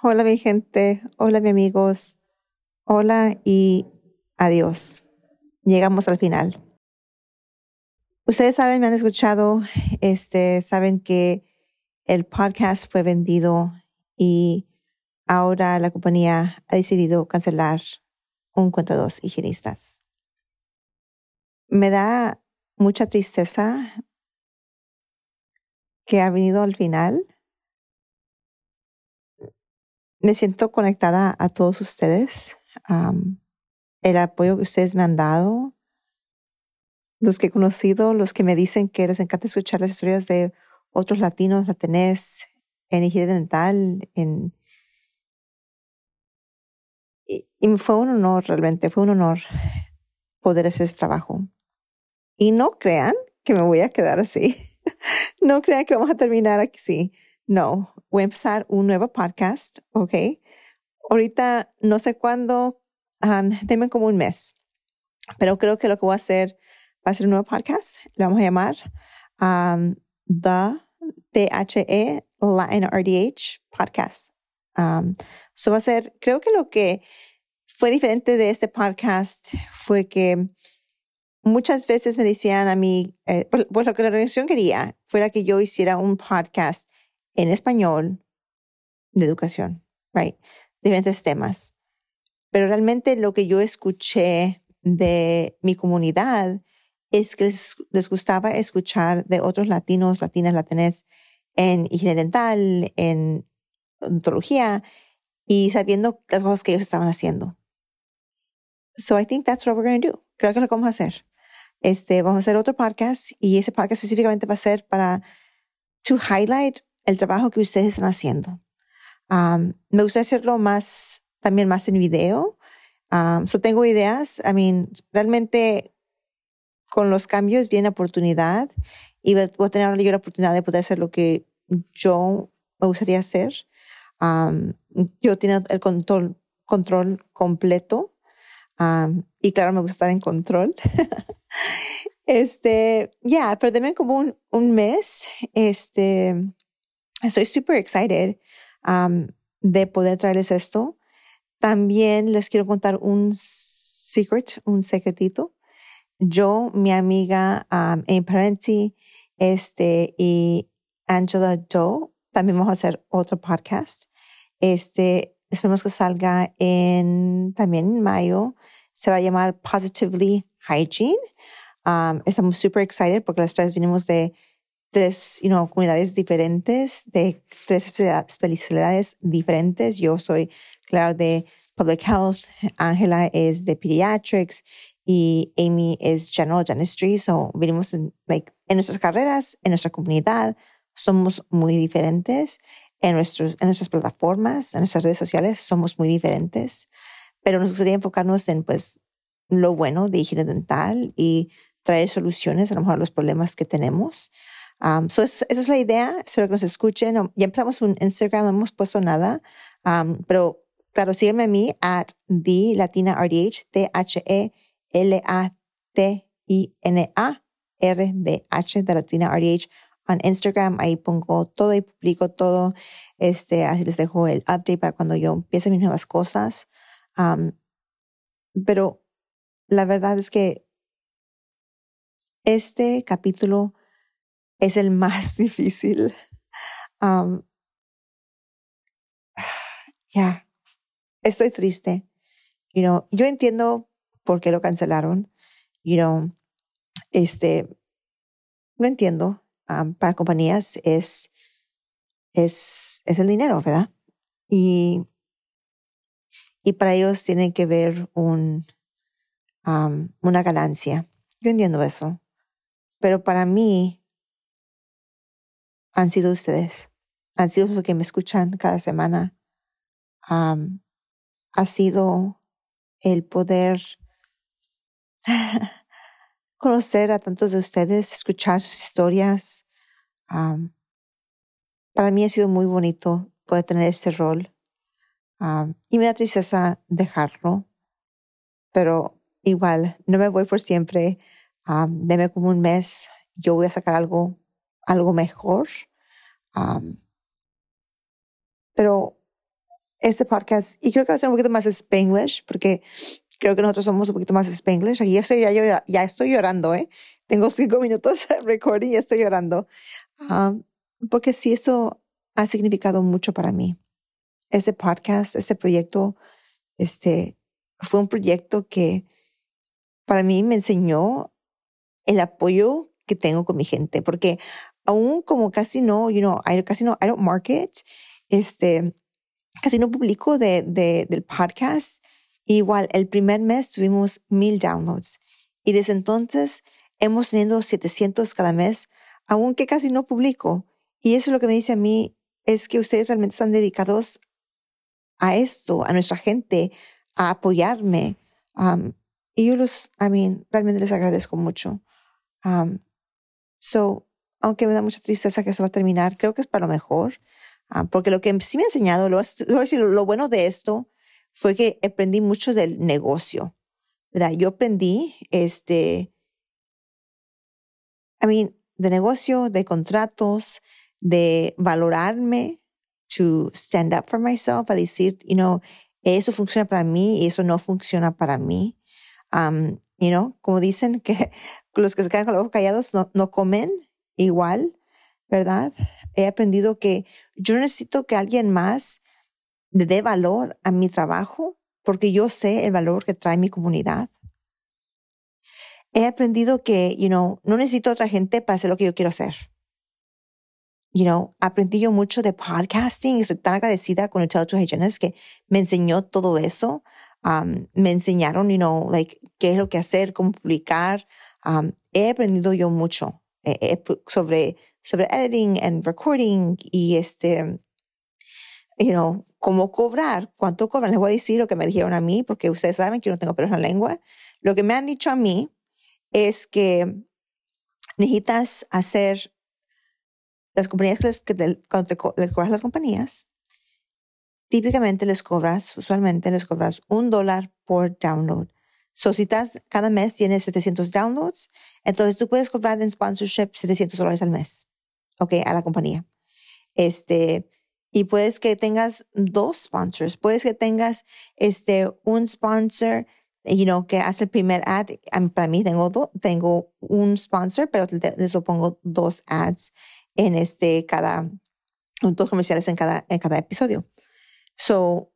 Hola mi gente, hola mis amigos, hola y adiós. Llegamos al final. Ustedes saben, me han escuchado, este, saben que el podcast fue vendido y ahora la compañía ha decidido cancelar un cuento dos higienistas. Me da mucha tristeza que ha venido al final. Me siento conectada a todos ustedes. el apoyo que ustedes me han dado, los que he conocido, los que me dicen que les encanta escuchar las historias de otros latinos, latinés, en higiene dental, en y fue un honor, realmente, fue un honor poder hacer ese trabajo. Y no crean que me voy a quedar así. no crean que vamos a terminar aquí. No, voy a empezar un nuevo podcast, ¿ok? Ahorita no sé cuándo, um, denme como un mes, pero creo que lo que voy a hacer va a ser un nuevo podcast. Lo vamos a llamar um, The THE Latin RDH Podcast. Um, eso va a ser, creo que lo que fue diferente de este podcast fue que muchas veces me decían a mí, eh, pues, pues lo que la organización quería fuera que yo hiciera un podcast en español de educación, right? Diferentes temas. Pero realmente lo que yo escuché de mi comunidad es que les, les gustaba escuchar de otros latinos, latinas, latinés en higiene dental, en odontología y sabiendo las cosas que ellos estaban haciendo. So I think that's what we're going to do. Creo que lo vamos a hacer. Este, vamos a hacer otro podcast y ese podcast específicamente va a ser para to highlight el trabajo que ustedes están haciendo. Um, me gustaría hacerlo más, también más en video. Um, so tengo ideas. I mean, realmente con los cambios viene oportunidad y voy a tener la oportunidad de poder hacer lo que yo me gustaría hacer. Um, yo tengo el control, control completo y claro, me gusta estar en control. este, ya, yeah, pero como un, un, mes. Este, estoy super excited de poder traerles esto. También les quiero contar un secret, un secretito. Yo, mi amiga um, Amy Parenti, este, y Angela Doe, también vamos a hacer otro podcast. Este, Esperemos que salga en también en mayo. Se va a llamar Positively Hygiene. Um, estamos super excited porque las tres venimos de tres you know, comunidades diferentes, de tres especialidades diferentes. Yo soy, claro, de Public Health, Angela es de Pediatrics y Amy es General Dentistry. So, venimos en, like, en nuestras carreras, en nuestra comunidad, somos muy diferentes en, nuestros, en nuestras plataformas, en nuestras redes sociales, somos muy diferentes, pero nos gustaría enfocarnos en pues lo bueno de higiene dental y traer soluciones a lo mejor a los problemas que tenemos. Um, so esa es la idea, espero que nos escuchen. Ya empezamos un Instagram, no hemos puesto nada, um, pero claro, sígueme a mí at the Latina RDH, T-H-E-L-A-T-I-N-A, R-D-H, de Latina RDH en Instagram, ahí pongo todo y publico todo. Este, así les dejo el update para cuando yo empiece mis nuevas cosas. pero la verdad es que este capítulo es el más difícil. ya, estoy triste. You know, yo entiendo por qué lo cancelaron. You know, este, lo entiendo para compañías es, es, es el dinero, ¿verdad? Y, y para ellos tienen que ver un, una ganancia. Yo entiendo eso. Pero para mí han sido ustedes. Han sido los que me escuchan cada semana. ha sido el poder conocer a tantos de ustedes, escuchar sus historias. para mí ha sido muy bonito poder tener este rol. y me da tristeza dejarlo, pero igual, no me voy por siempre. deme como un mes, yo voy a sacar algo, algo mejor. pero este podcast, y creo que va a ser un poquito más Spanglish, porque creo que nosotros somos un poquito más Spanglish. Aquí estoy, ya, ya, ya estoy llorando, ¿eh? Tengo cinco minutos de recording y estoy llorando. porque sí, eso ha significado mucho para mí. Ese podcast, ese proyecto, este, fue un proyecto que para mí me enseñó el apoyo que tengo con mi gente, porque aún como casi no, you know, I, casi no, I don't market, este, casi no publico de, de, del podcast. Igual, el primer mes tuvimos mil downloads y desde entonces hemos tenido 700 cada mes, aunque casi no publico. Y eso es lo que me dice a mí, es que ustedes realmente están dedicados a esto, a nuestra gente, a apoyarme. y yo los, I mean, realmente les agradezco mucho. so, aunque me da mucha tristeza que eso va a terminar, creo que es para lo mejor. Ah, porque lo que sí me ha enseñado, lo, lo bueno de esto fue que aprendí mucho del negocio, ¿verdad? Yo aprendí, este, I mean, de negocio, de contratos, de valorarme, to stand up for myself, a decir, you know, eso funciona para mí y eso no funciona para mí. Um, you know, como dicen que los que se quedan con los ojos callados no, no comen igual, ¿verdad? he aprendido que yo necesito que alguien más le dé valor a mi trabajo porque yo sé el valor que trae mi comunidad. He aprendido que, you know, no necesito otra gente para hacer lo que yo quiero hacer. You know, aprendí yo mucho de podcasting y estoy tan agradecida con el Tell to Hygienist que me enseñó todo eso. Um, me enseñaron, you know, like, qué es lo que hacer, cómo publicar. Um, he aprendido yo mucho eh, eh, sobre sobre editing and recording y este, you know, cómo cobrar, cuánto cobran. Les voy a decir lo que me dijeron a mí, porque ustedes saben que yo no tengo pelos en la lengua. Lo que me han dicho a mí es que necesitas hacer las compañías que, cuando les cobras las compañías, típicamente les cobras, usualmente les cobras un dólar por download. So, si estás, cada mes tienes 700 downloads, entonces tú puedes cobrar en sponsorship 700 dólares al mes. ¿ok? A la compañía. Este, y puedes que tengas dos sponsors, puedes que tengas este, un sponsor, you know, que hace el primer ad. Para mí tengo, tengo un sponsor, pero les pongo dos ads en este, cada, dos comerciales en cada, en cada episodio. So,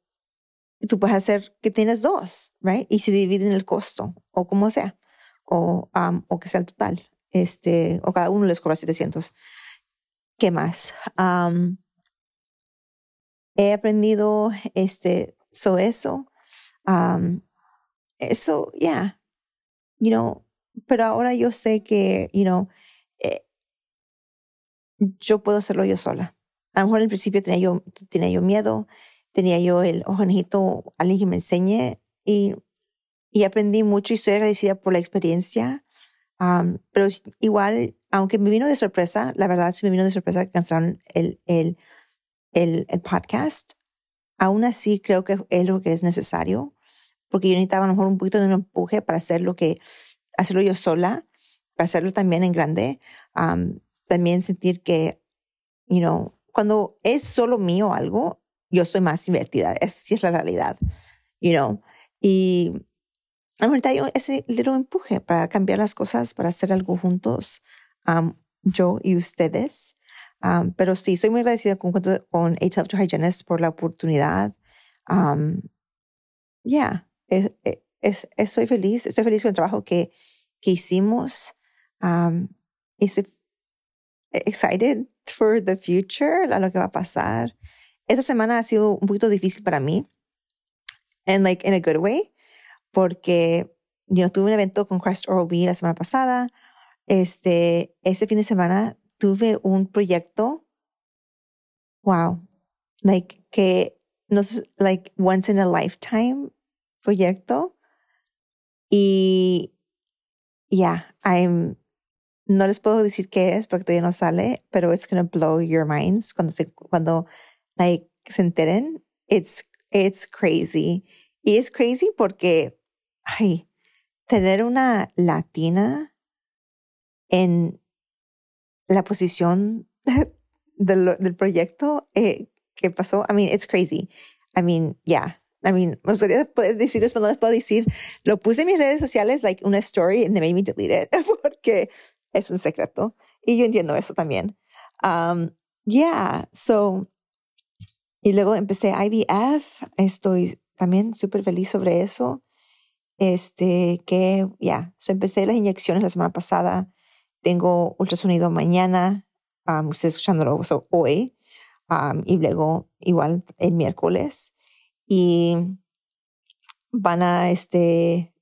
tú puedes hacer que tienes dos, right? Y se dividen el costo, o como sea, o, um, o que sea el total, este, o cada uno les cobra 700. ¿Qué más? he aprendido este, so eso. eso, yeah. You know, pero ahora yo sé que, you know, eh, yo puedo hacerlo yo sola. A lo mejor al principio tenía yo, tenía yo miedo, tenía yo el, ojo, alguien que me enseñe y, y aprendí mucho y estoy agradecida por la experiencia. pero igual aunque me vino de sorpresa, la verdad sí me vino de sorpresa que cancelaron el, el, el, el podcast, aún así creo que es lo que es necesario, porque yo necesitaba a lo mejor un poquito de un empuje para hacer lo que, hacerlo yo sola, para hacerlo también en grande, también sentir que, you know, cuando es solo mío algo, yo estoy más invertida, esa es la realidad, you know, y ahorita hay ese little empuje para cambiar las cosas, para hacer algo juntos, yo y ustedes. pero sí, soy muy agradecida con, con Tough to Hygienist por la oportunidad. Ya, yeah, es, estoy feliz, estoy feliz con el trabajo que, que hicimos. estoy excited for the future, a lo que va a pasar. Esta semana ha sido un poquito difícil para mí, and like in a good way, porque yo tuve un evento con Christ OB la semana pasada. Este, ese fin de semana tuve un proyecto, wow, like que no sé, like once in a lifetime proyecto. Y yeah, I'm, no les puedo decir qué es porque todavía no sale, pero it's gonna blow your minds cuando se, cuando like se enteren. It's, it's crazy. Y es crazy porque, ay, tener una latina en la posición del, del proyecto eh, que pasó, I mean, it's crazy. I mean, yeah. I mean, me gustaría poder decirles, pero no les puedo decir. Lo puse en mis redes sociales, like una story, and they made me delete it porque es un secreto. Y yo entiendo eso también. Um, yeah, so. Y luego empecé IVF. Estoy también súper feliz sobre eso. Este, que ya, so empecé las inyecciones la semana pasada. Tengo ultrasonido mañana. Um, ustedes escuchándolo hoy. Um, y luego igual el miércoles. Y van a, este,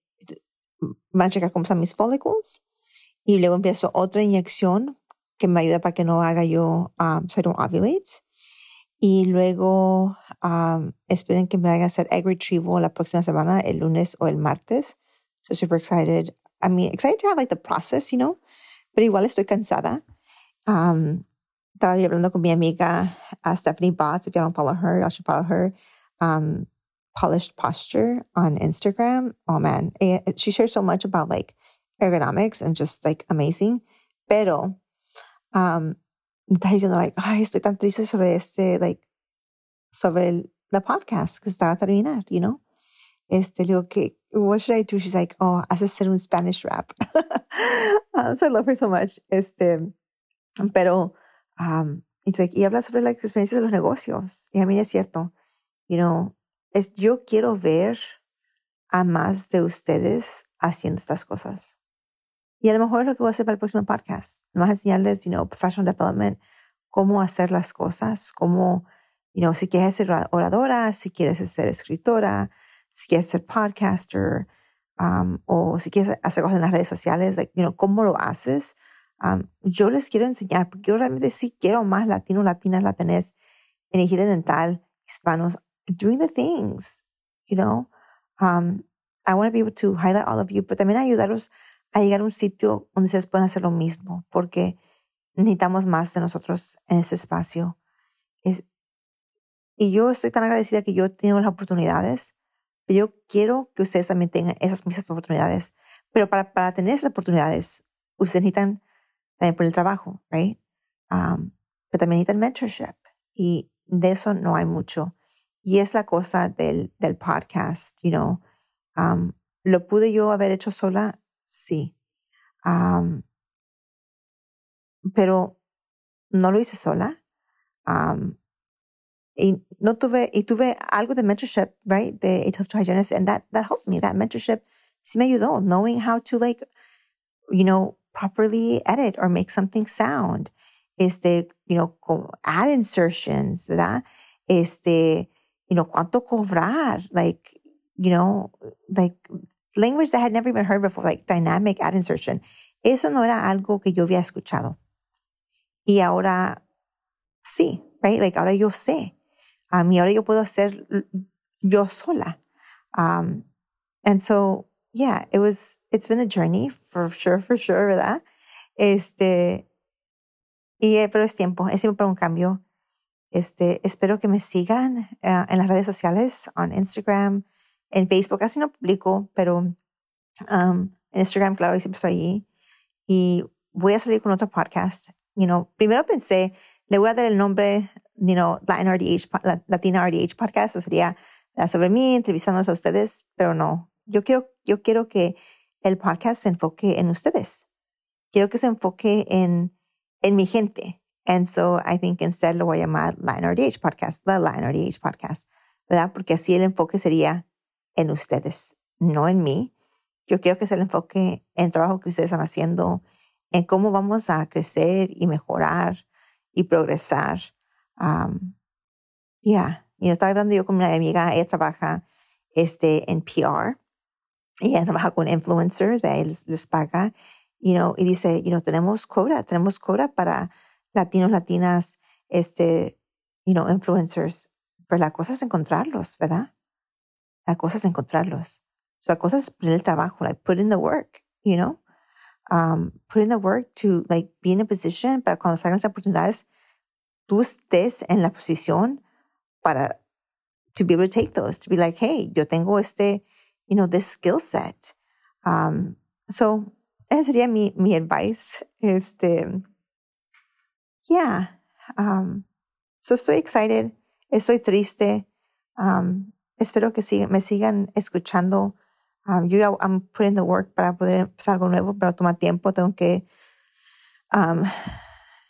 van a checar cómo están mis follicles. Y luego empiezo otra inyección que me ayuda para que no haga yo um, serum ovulates. Y luego um, esperen que me vaya a hacer egg retrieval la próxima semana, el lunes o el martes. So super excited. I mean, excited to have like the process, you know. Pero igual estoy cansada. Um, estaba hablando con mi amiga uh, Stephanie Botts. If you don't follow her, you should follow her. Um, Polished Posture on Instagram. Oh man, it, it, she shares so much about like ergonomics and just like amazing. Pero, um, está diciendo like, ay, estoy tan triste sobre este, like, sobre el, the podcast que está a terminar, you know? Este, le digo what should I do? She's like, oh, haces ser un Spanish rap. um, so I love her so much. Este, pero, um, it's like, y habla sobre las experiencias de los negocios. Y a mí es cierto, you know, es, yo quiero ver a más de ustedes haciendo estas cosas. Y a lo mejor es lo que voy a hacer para el próximo podcast. Más enseñarles, you know, professional development, cómo hacer las cosas, cómo, you know, si quieres ser oradora, si quieres ser escritora, si quieres ser podcaster, um, o si quieres hacer cosas en las redes sociales, like, you know, cómo lo haces Um, yo les quiero enseñar, porque yo realmente sí quiero más latinos, latinas, latinas en higiene dental, hispanos, doing the things, you know. Um, I want to be able to highlight all of you, pero también ayudarlos a llegar a un sitio donde ustedes puedan hacer lo mismo, porque necesitamos más de nosotros en ese espacio. Es, y yo estoy tan agradecida que yo tengo las oportunidades, pero yo quiero que ustedes también tengan esas mismas oportunidades. Pero para, para tener esas oportunidades, ustedes necesitan también por el trabajo, right? Um, pero también necesitan mentorship y de eso no hay mucho. Y es la cosa del, del podcast, you know. Um, ¿Lo pude yo haber hecho sola? Sí. Um, pero no lo hice sola. Um, y no tuve, y tuve algo de mentorship, right? De A Tough Hygienist, and that, that helped me. That mentorship sí me ayudó, knowing how to like, you know, properly edit or make something sound. Este, you know, ad insertions, ¿verdad? Este, you know, cuánto cobrar, like, you know, like language that I had never even heard before, like dynamic ad insertion. Eso no era algo que yo había escuchado. Y ahora sí, right? Like ahora yo sé. Um, y ahora yo puedo hacer yo sola. Um, and so yeah, it was, it's been a journey for sure, for sure, ¿verdad? Este, y, eh, pero es tiempo, es tiempo para un cambio. Este, espero que me sigan uh, en las redes sociales, en Instagram, en Facebook, casi no publico, pero um, en Instagram, claro, siempre estoy ahí. Y voy a salir con otro podcast. You know, primero pensé, le voy a dar el nombre, you know, Latin RDH, Latina RDH podcast, o sería sobre mí, entrevistándonos a ustedes, pero no. Yo quiero yo quiero que el podcast se enfoque en ustedes. Quiero que se enfoque en, en mi gente. And so I think instead lo voy a llamar Line RDH Podcast, the Line RDH Podcast, ¿verdad? Porque así el enfoque sería en ustedes, no en mí. Yo quiero que se el enfoque en el trabajo que ustedes están haciendo, en cómo vamos a crecer y mejorar y progresar. Um, yeah. Y yo estaba hablando yo con una amiga, ella trabaja este, en PR ella trabaja con influencers, de les, les paga, you know, y dice, you know, tenemos quota, tenemos quota para latinos, latinas, este, you know, influencers. pero la cosa es encontrarlos, ¿verdad? La cosa es encontrarlos. So la cosa es poner el trabajo, like put in the work, you know? Um, put in the work to like be in a position para cuando salgan las oportunidades, tú estés en la posición para to be able to take those, to be like, hey, yo tengo este, you know, this skill set. Um, so, ese sería mi, mi advice. Este, yeah. Um, so estoy excited, estoy triste. Um, espero que siga, me sigan escuchando. Um, yo I'm putting the work para poder empezar algo nuevo, pero toma tiempo. Tengo que um,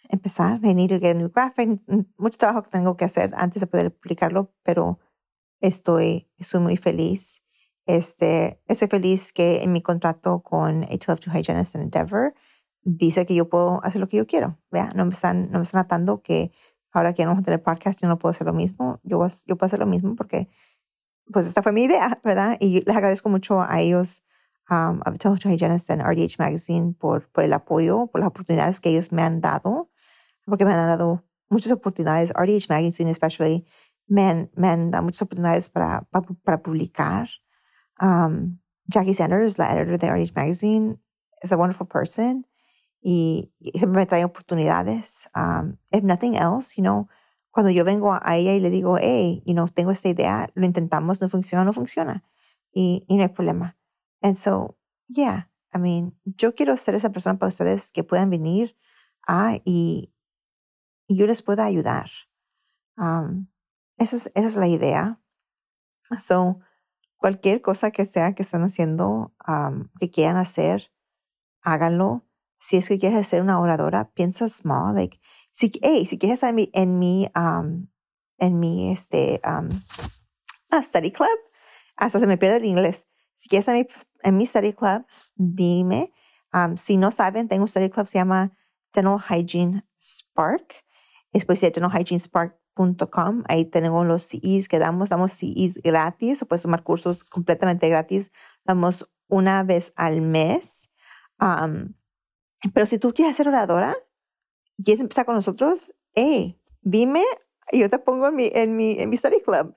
empezar. I need to get a new graphic. Mucho trabajo que tengo que hacer antes de poder publicarlo, pero estoy, estoy muy feliz. Este, estoy feliz que en mi contrato con HLF2 Hygienist and Endeavor dice que yo puedo hacer lo que yo quiero. ¿vea? No, me están, no me están atando que ahora que no vamos a tener podcast yo no puedo hacer lo mismo. Yo, yo puedo hacer lo mismo porque pues esta fue mi idea, ¿verdad? Y les agradezco mucho a ellos, um, a HLF2 Hygienist and RDH Magazine por, por el apoyo, por las oportunidades que ellos me han dado, porque me han dado muchas oportunidades. RDH Magazine especially me han, me han dado muchas oportunidades para, para, para publicar. Um, Jackie Sanders, la editor de RH Magazine, is a wonderful person y, y me trae oportunidades. Um, if nothing else, you know, cuando yo vengo a ella y le digo, hey, you know, tengo esta idea, lo intentamos, no funciona, no funciona. Y, no hay problema. And so, yeah, I mean, yo quiero ser esa persona para ustedes que puedan venir a y, y yo les pueda ayudar. Um, esa, es, esa es la idea. So, cualquier cosa que sea que están haciendo, um, que quieran hacer, háganlo. Si es que quieres ser una oradora, piensa small. Like, si, hey, si quieres estar en mi, en mi, um, en mi este, um, study club, hasta se me pierde el inglés. Si quieres estar en mi, en mi study club, dime. si no saben, tengo un study club, se llama Dental Hygiene Spark. Después de Dental Hygiene Spark Ahí tenemos los CEs que damos, damos CEs gratis, o puedes tomar cursos completamente gratis, damos una vez al mes. pero si tú quieres ser oradora, quieres empezar con nosotros, hey, dime, yo te pongo en mi, en mi, en mi study club.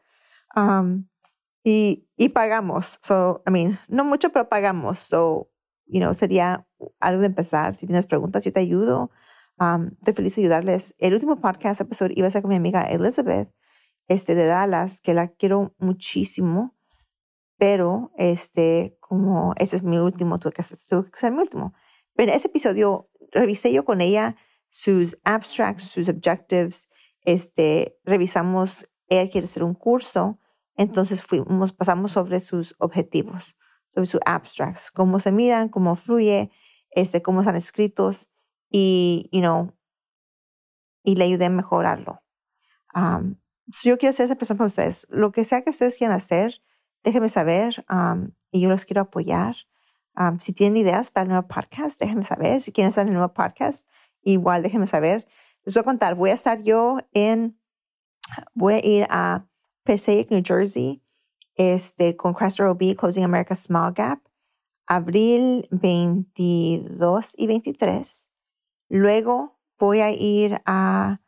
y, y pagamos. So, I mean, no mucho, pero pagamos. So, you know, sería algo de empezar. Si tienes preguntas, yo te ayudo. Um, estoy feliz de ayudarles. El último podcast episodio iba a ser con mi amiga Elizabeth este, de Dallas, que la quiero muchísimo, pero este, como ese es mi último, tuve que, hacer, tuve que mi último. Pero ese episodio revisé yo con ella sus abstracts, sus objectives, este, revisamos, ella quiere hacer un curso, entonces fuimos, pasamos sobre sus objetivos, sobre sus abstracts, cómo se miran, cómo fluye, este, cómo están escritos, y, you know, y le ayudé a mejorarlo. Um, yo quiero ser esa persona para ustedes. Lo que sea que ustedes quieran hacer, déjenme saber y yo los quiero apoyar. Si tienen ideas para el nuevo podcast, déjenme saber. Si quieren en el nuevo podcast, igual déjenme saber. Les voy a contar, voy a estar yo en, voy a ir a Passaic, New Jersey, este, con Crestor OB, Closing America Small Gap, abril 22 y 23. Luego voy a ir a,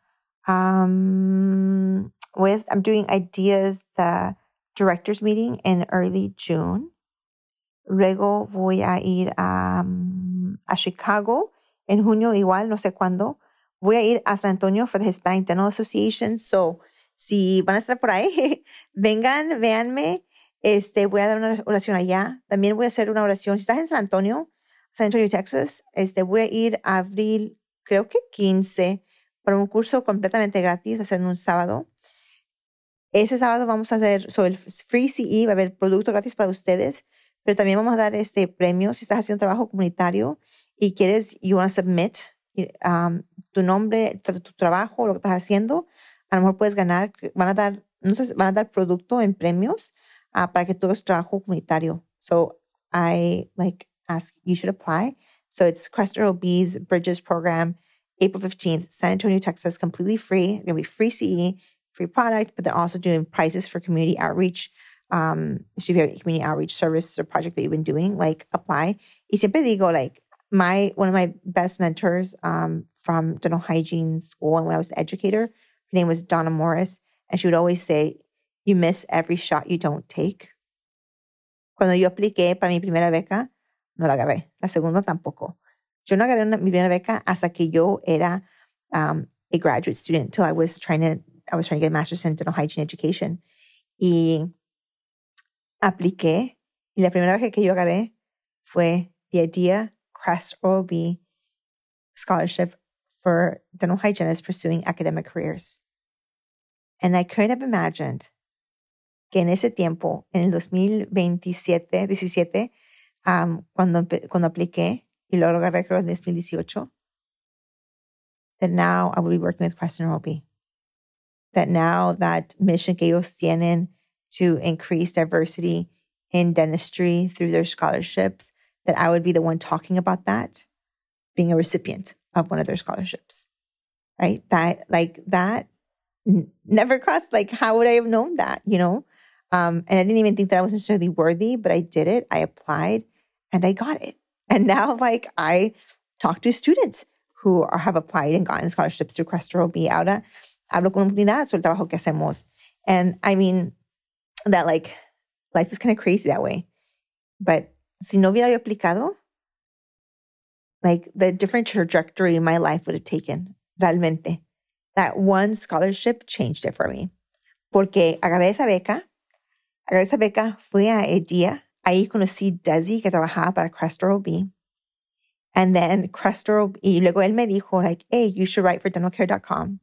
um, I'm doing ideas, the director's meeting in early June. Luego voy a ir a, a Chicago en junio, igual, no sé cuándo. Voy a ir a San Antonio for the Hispanic Dental Association. So, si van a estar por ahí, vengan, véanme. Este, voy a dar una oración allá. También voy a hacer una oración. Si estás en San Antonio, San Antonio, Texas. Este, voy a ir a abril, creo que 15, para un curso completamente gratis, va a ser en un sábado. Ese sábado vamos a hacer, sobre el Free CE, va a haber producto gratis para ustedes, pero también vamos a dar este premio si estás haciendo trabajo comunitario y quieres, you want to submit um, tu nombre, tu, trabajo, lo que estás haciendo, a lo mejor puedes ganar, van a dar, no sé, van a dar producto en premios uh, para que tú hagas trabajo comunitario. So I like ask, you should apply. So it's Crestor OB's Bridges program, April 15th, San Antonio, Texas, completely free. It's going to be free CE, free product, but they're also doing prizes for community outreach. Um, if you have a community outreach service or project that you've been doing, like apply. Y siempre digo, like, my one of my best mentors um, from dental hygiene school and when I was an educator, her name was Donna Morris, and she would always say, you miss every shot you don't take. Cuando yo apliqué para mi primera beca, no la agarré. La segunda tampoco. Yo no agarré una, mi primera beca hasta que yo era um, a graduate student, till I was trying to, I was trying to get a master's in dental hygiene education. Y apliqué. Y la primera beca que yo agarré fue the Idea Crest OB Scholarship for dental hygienists pursuing academic careers. And I couldn't have imagined que en ese tiempo, en el 2027, 17, um, cuando, cuando apliqué y agarré creo en 2018, that now I would be working with Preston Roby. That now that mission que ellos tienen to increase diversity in dentistry through their scholarships, that I would be the one talking about that, being a recipient of one of their scholarships. Right? That, like, that n- never crossed, like, how would I have known that, you know? Um, and I didn't even think that I was necessarily worthy, but I did it. I applied and I got it. And now, like, I talk to students who are, have applied and gotten scholarships through Crestro B. Ahora hablo con comunidad sobre el trabajo que hacemos. And I mean, that like, life is kind of crazy that way. But si no hubiera yo aplicado, like the different trajectory my life would have taken, realmente. That one scholarship changed it for me. Porque agarré esa beca, agarré esa beca, fui a Edia, ahí conocí Desi que trabajaba para Crestro B. And then Crestro, y luego él me dijo, like, hey, you should write for dentalcare.com.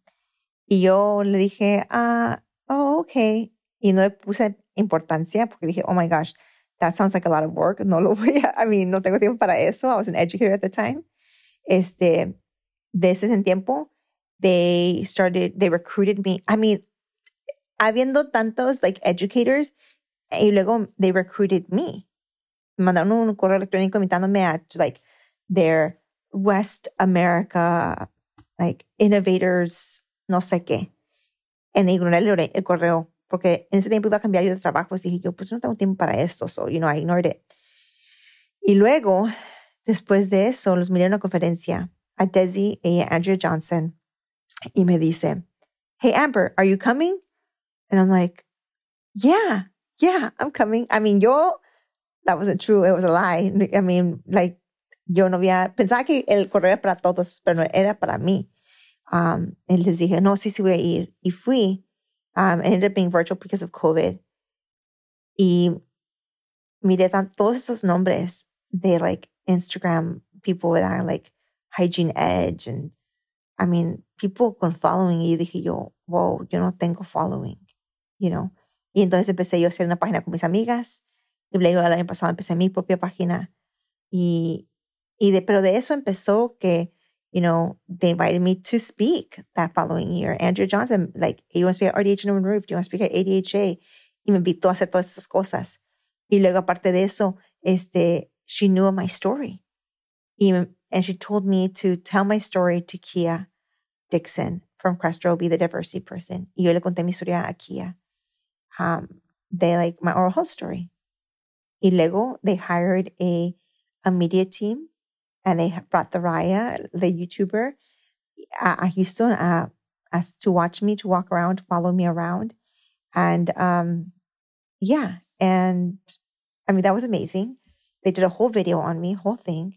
Y yo le dije, ah, oh, okay. Y no le puse importancia porque dije, oh my gosh, that sounds like a lot of work. No lo voy a, I mean, no tengo tiempo para eso. I was an educator at the time. Este, de ese tiempo, they started, they recruited me. I mean, habiendo tantos like educators, y luego they recruited me. Mandaron un correo electrónico invitándome a like their West America, like innovators, no sé qué. En el correo porque en ese tiempo iba a cambiar yo de trabajo. Y dije yo, pues no tengo tiempo para esto. So, you know, I ignored it. Y luego, después de eso, los miré en una conferencia a Desi y a Andrea Johnson y me dice, Hey, Amber, are you coming? And I'm like, Yeah, yeah, I'm coming. I mean, yo, that wasn't true. It was a lie. I mean, like, yo no había, pensaba que el correo era para todos, pero no era para mí. Um, y les dije, no, sí, sí voy a ir. Y fui. Um, ended up being virtual because of COVID. Y miré tan, todos estos nombres de like Instagram people with like Hygiene Edge and I mean, people con following. Y dije yo, wow, yo no tengo following, you know. Y entonces empecé yo a hacer una página con mis amigas. Y luego el año pasado empecé mi propia página. Y, y de, pero de eso empezó que, you know, they invited me to speak that following year. Andrew Johnson, like, you want to speak at RDH and Roof? Do you want to speak at ADHA? Y me invitó a hacer todas esas cosas. Y luego, aparte de eso, este, she knew my story. Y, and she told me to tell my story to Kia Dixon from Crestro, be the diversity person. Y yo le conté mi historia a Kia. Um, they like my oral health story. Y luego, they hired a, a media team and they brought the Raya, the YouTuber, a, Houston uh, as to watch me, to walk around, follow me around. And um, yeah, and I mean, that was amazing. They did a whole video on me, whole thing.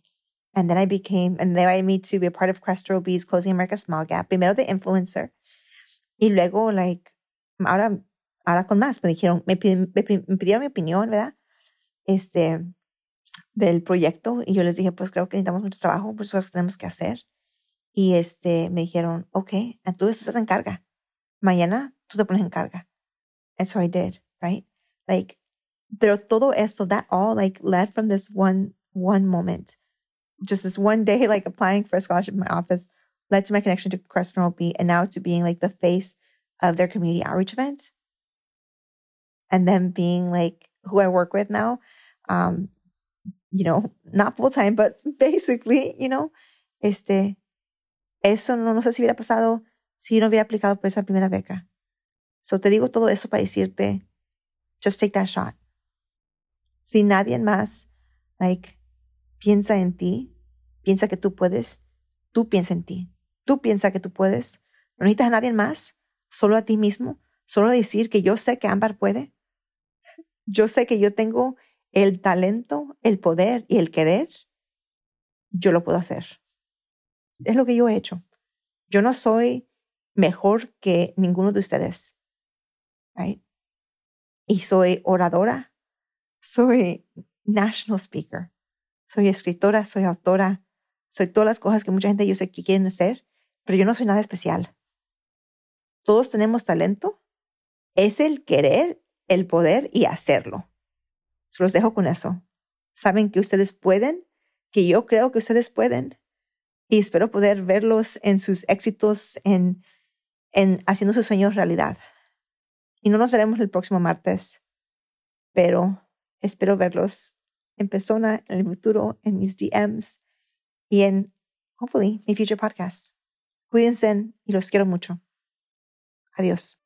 And then I became, and they invited me to be a part of Crestro B's Closing America Small Gap. Primero de influencer. Y luego, like, ahora, ahora con más, me dijeron, me, me, me pidieron mi opinión, ¿verdad? Este, del proyecto y yo les dije, pues creo que necesitamos mucho trabajo, pues cosas tenemos que hacer. Y este, me dijeron, ok, tú estás en carga. Mañana tú te pones en carga. And so I did, right? Like, pero todo esto, that all like led from this one, one moment. Just this one day, like applying for a scholarship in my office led to my connection to Crestron OB and now to being like the face of their community outreach event. And then being like who I work with now. Um, you know, not full time, but basically, you know, este, eso no, no sé si hubiera pasado si no hubiera aplicado por esa primera beca. So te digo todo eso para decirte, just take that shot. Si nadie más, like, piensa en ti, piensa que tú puedes, tú piensa en ti. Tú piensa que tú puedes. No necesitas a nadie más, solo a ti mismo. Solo decir que yo sé que Ámbar puede. Yo sé que yo tengo el talento, el poder y el querer. Yo lo puedo hacer. Es lo que yo he hecho. Yo no soy mejor que ninguno de ustedes. Y soy oradora, soy national speaker, soy escritora, soy autora, soy todas las cosas que mucha gente yo sé que quieren hacer, pero yo no soy nada especial. Todos tenemos talento. Es el querer, el poder y hacerlo. Se los dejo con eso. Saben que ustedes pueden, que yo creo que ustedes pueden. Y espero poder verlos en sus éxitos, en, en haciendo sus sueños realidad. Y no nos veremos el próximo martes, pero espero verlos en persona en el futuro, en mis DMs y en, hopefully, mi future podcast. Cuídense y los quiero mucho. Adiós.